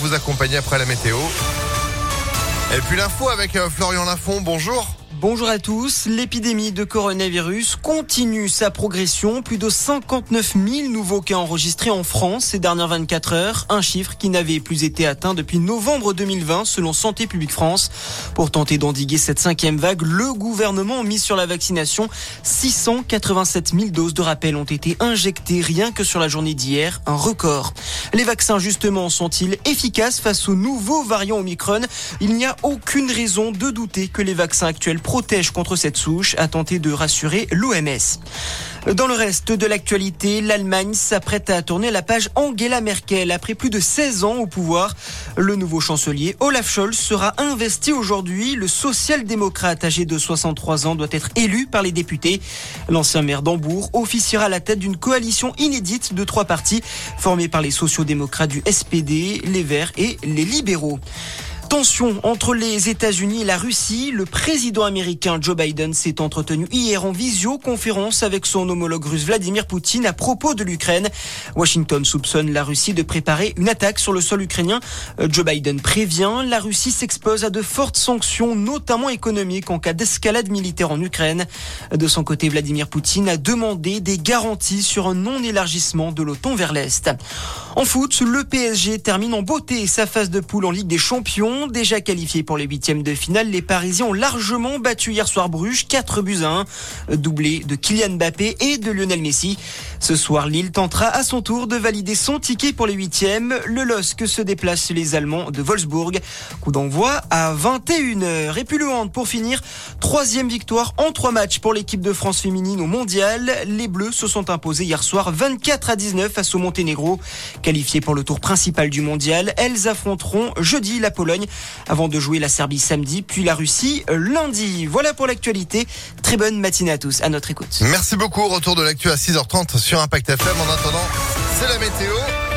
vous accompagner après la météo. Et puis l'info avec euh, Florian Lafont, bonjour. Bonjour à tous. L'épidémie de coronavirus continue sa progression. Plus de 59 000 nouveaux cas enregistrés en France ces dernières 24 heures. Un chiffre qui n'avait plus été atteint depuis novembre 2020 selon Santé publique France. Pour tenter d'endiguer cette cinquième vague, le gouvernement mis sur la vaccination 687 000 doses de rappel ont été injectées rien que sur la journée d'hier. Un record. Les vaccins justement sont-ils efficaces face aux nouveaux variants Omicron? Il n'y a aucune raison de douter que les vaccins actuels protège contre cette souche, a tenté de rassurer l'OMS. Dans le reste de l'actualité, l'Allemagne s'apprête à tourner la page Angela Merkel. Après plus de 16 ans au pouvoir, le nouveau chancelier Olaf Scholz sera investi aujourd'hui. Le social-démocrate âgé de 63 ans doit être élu par les députés. L'ancien maire d'Hambourg officiera à la tête d'une coalition inédite de trois partis formée par les sociaux-démocrates du SPD, les Verts et les libéraux. Tension entre les États-Unis et la Russie. Le président américain Joe Biden s'est entretenu hier en visioconférence avec son homologue russe Vladimir Poutine à propos de l'Ukraine. Washington soupçonne la Russie de préparer une attaque sur le sol ukrainien. Euh, Joe Biden prévient, la Russie s'expose à de fortes sanctions, notamment économiques, en cas d'escalade militaire en Ukraine. De son côté, Vladimir Poutine a demandé des garanties sur un non-élargissement de l'OTAN vers l'Est. En foot, le PSG termine en beauté sa phase de poule en Ligue des Champions. Déjà qualifiés pour les huitièmes de finale, les Parisiens ont largement battu hier soir Bruges, 4 buts à 1, doublé de Kylian Mbappé et de Lionel Messi. Ce soir, Lille tentera à son tour de valider son ticket pour les huitièmes. Le LOSC se déplace les Allemands de Wolfsburg. Coup d'envoi à 21h. Et puis le hand pour finir. Troisième victoire en trois matchs pour l'équipe de France féminine au mondial. Les Bleus se sont imposés hier soir 24 à 19 face au Monténégro. Qualifiées pour le tour principal du mondial, elles affronteront jeudi la Pologne avant de jouer la Serbie samedi, puis la Russie lundi. Voilà pour l'actualité. Très bonne matinée à tous. À notre écoute. Merci beaucoup. Retour de l'actu à 6h30 sur Impact FM. En attendant, c'est la météo.